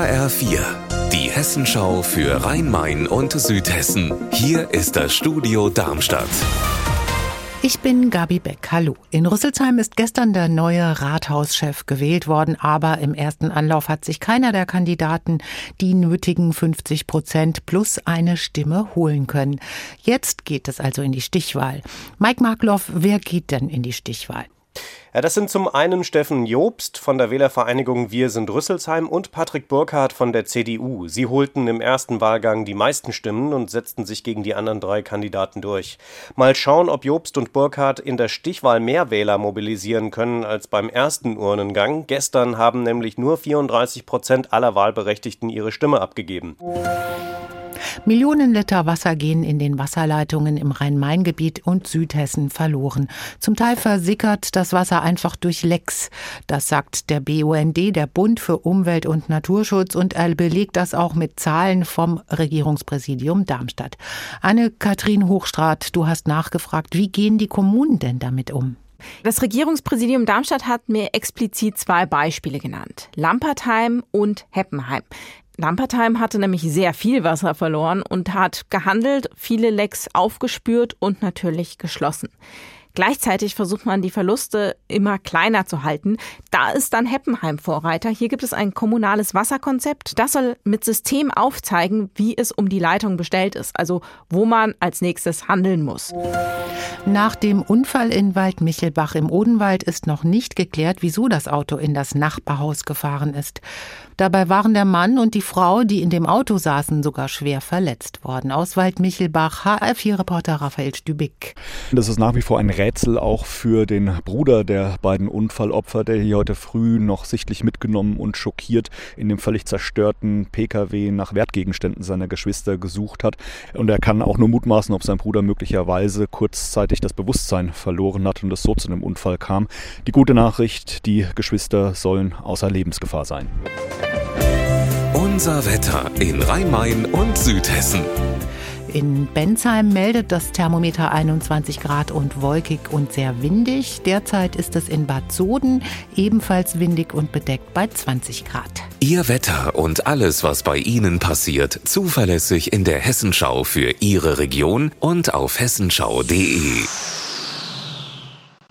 HR4, die Hessenschau für Rhein-Main und Südhessen. Hier ist das Studio Darmstadt. Ich bin Gabi Beck. Hallo. In Rüsselsheim ist gestern der neue Rathauschef gewählt worden, aber im ersten Anlauf hat sich keiner der Kandidaten die nötigen 50 Prozent plus eine Stimme holen können. Jetzt geht es also in die Stichwahl. Mike Markloff, wer geht denn in die Stichwahl? Ja, das sind zum einen Steffen Jobst von der Wählervereinigung Wir sind Rüsselsheim und Patrick Burkhardt von der CDU. Sie holten im ersten Wahlgang die meisten Stimmen und setzten sich gegen die anderen drei Kandidaten durch. Mal schauen, ob Jobst und Burkhardt in der Stichwahl mehr Wähler mobilisieren können als beim ersten Urnengang. Gestern haben nämlich nur 34 Prozent aller Wahlberechtigten ihre Stimme abgegeben. Millionen Liter Wasser gehen in den Wasserleitungen im Rhein-Main-Gebiet und Südhessen verloren. Zum Teil versickert das Wasser einfach durch Lecks. Das sagt der BUND, der Bund für Umwelt und Naturschutz, und er belegt das auch mit Zahlen vom Regierungspräsidium Darmstadt. Anne-Kathrin Hochstrat, du hast nachgefragt, wie gehen die Kommunen denn damit um? Das Regierungspräsidium Darmstadt hat mir explizit zwei Beispiele genannt. Lampertheim und Heppenheim. Lampertheim hatte nämlich sehr viel Wasser verloren und hat gehandelt, viele Lecks aufgespürt und natürlich geschlossen. Gleichzeitig versucht man, die Verluste immer kleiner zu halten. Da ist dann Heppenheim Vorreiter. Hier gibt es ein kommunales Wasserkonzept. Das soll mit System aufzeigen, wie es um die Leitung bestellt ist, also wo man als nächstes handeln muss. Nach dem Unfall in Waldmichelbach im Odenwald ist noch nicht geklärt, wieso das Auto in das Nachbarhaus gefahren ist. Dabei waren der Mann und die Frau, die in dem Auto saßen, sogar schwer verletzt worden. Aus Waldmichelbach, HR4-Reporter Raphael Stübig. Das ist nach wie vor ein Rätsel auch für den Bruder der beiden Unfallopfer, der hier heute früh noch sichtlich mitgenommen und schockiert in dem völlig zerstörten Pkw nach Wertgegenständen seiner Geschwister gesucht hat. Und er kann auch nur mutmaßen, ob sein Bruder möglicherweise kurzzeitig das Bewusstsein verloren hat und es so zu einem Unfall kam. Die gute Nachricht, die Geschwister sollen außer Lebensgefahr sein. Unser Wetter in Rhein-Main und Südhessen. In Bensheim meldet das Thermometer 21 Grad und wolkig und sehr windig. Derzeit ist es in Bad Soden ebenfalls windig und bedeckt bei 20 Grad. Ihr Wetter und alles, was bei Ihnen passiert, zuverlässig in der Hessenschau für Ihre Region und auf hessenschau.de.